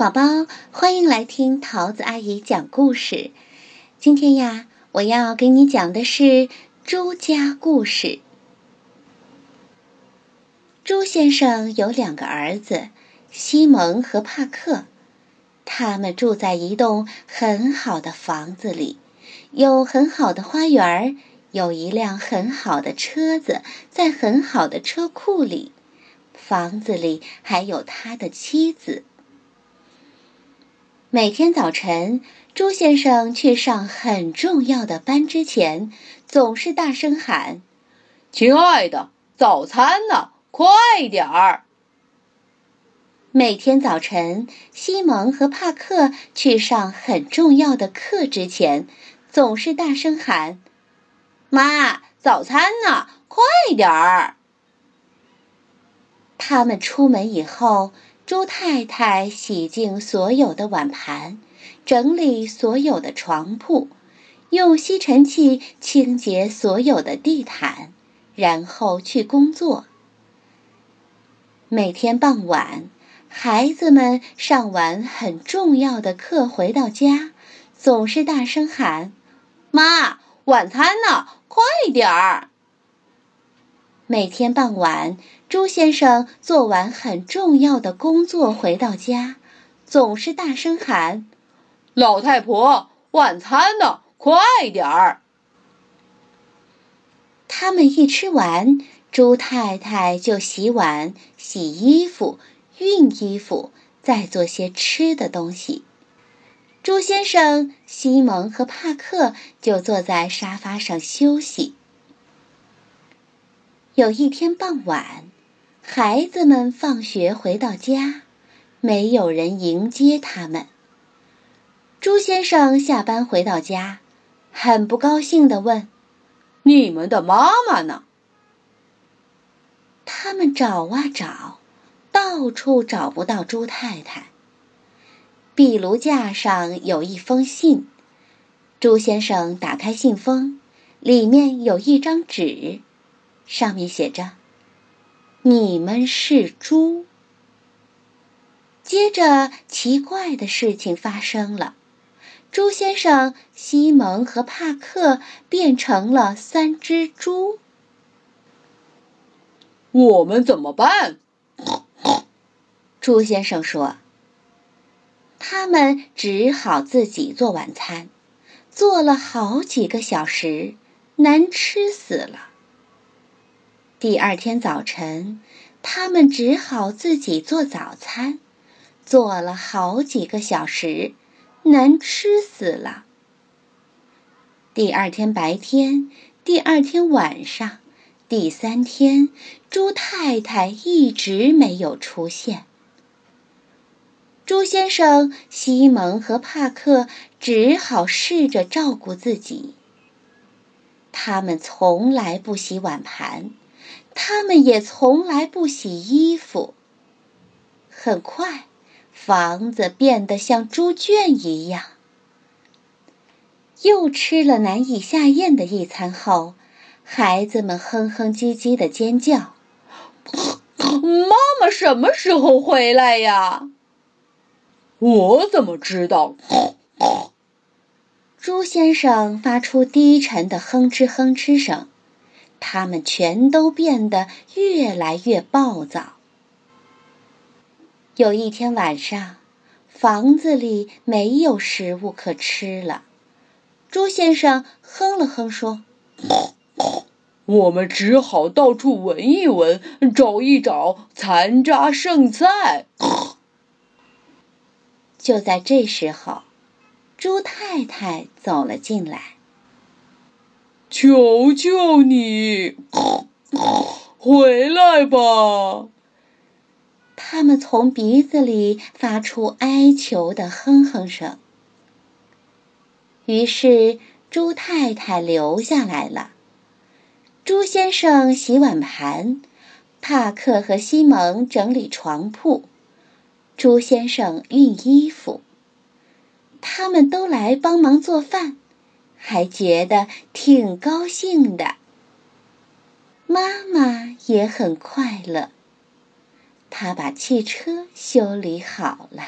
宝宝，欢迎来听桃子阿姨讲故事。今天呀，我要给你讲的是朱家故事。朱先生有两个儿子，西蒙和帕克。他们住在一栋很好的房子里，有很好的花园，有一辆很好的车子在很好的车库里。房子里还有他的妻子。每天早晨，朱先生去上很重要的班之前，总是大声喊：“亲爱的，早餐呢？快点儿！”每天早晨，西蒙和帕克去上很重要的课之前，总是大声喊：“妈，早餐呢？快点儿！”他们出门以后。猪太太洗净所有的碗盘，整理所有的床铺，用吸尘器清洁所有的地毯，然后去工作。每天傍晚，孩子们上完很重要的课回到家，总是大声喊：“妈，晚餐呢？快点儿！”每天傍晚，朱先生做完很重要的工作回到家，总是大声喊：“老太婆，晚餐呢？快点儿！”他们一吃完，朱太太就洗碗、洗衣服、熨衣服，再做些吃的东西。朱先生、西蒙和帕克就坐在沙发上休息。有一天傍晚，孩子们放学回到家，没有人迎接他们。朱先生下班回到家，很不高兴地问：“你们的妈妈呢？”他们找啊找，到处找不到朱太太。壁炉架上有一封信，朱先生打开信封，里面有一张纸。上面写着：“你们是猪。”接着，奇怪的事情发生了，猪先生、西蒙和帕克变成了三只猪。我们怎么办？猪先生说：“他们只好自己做晚餐，做了好几个小时，难吃死了。”第二天早晨，他们只好自己做早餐，做了好几个小时，难吃死了。第二天白天，第二天晚上，第三天，猪太太一直没有出现。猪先生、西蒙和帕克只好试着照顾自己。他们从来不洗碗盘。他们也从来不洗衣服。很快，房子变得像猪圈一样。又吃了难以下咽的一餐后，孩子们哼哼唧唧的尖叫：“妈妈什么时候回来呀？”“我怎么知道？”猪先生发出低沉的哼哧哼哧声。他们全都变得越来越暴躁。有一天晚上，房子里没有食物可吃了。猪先生哼了哼说：“我们只好到处闻一闻，找一找残渣剩菜。”就在这时候，猪太太走了进来。求求你，回来吧！他们从鼻子里发出哀求的哼哼声。于是，猪太太留下来了。猪先生洗碗盘，帕克和西蒙整理床铺，猪先生熨衣服。他们都来帮忙做饭。还觉得挺高兴的。妈妈也很快乐，她把汽车修理好了。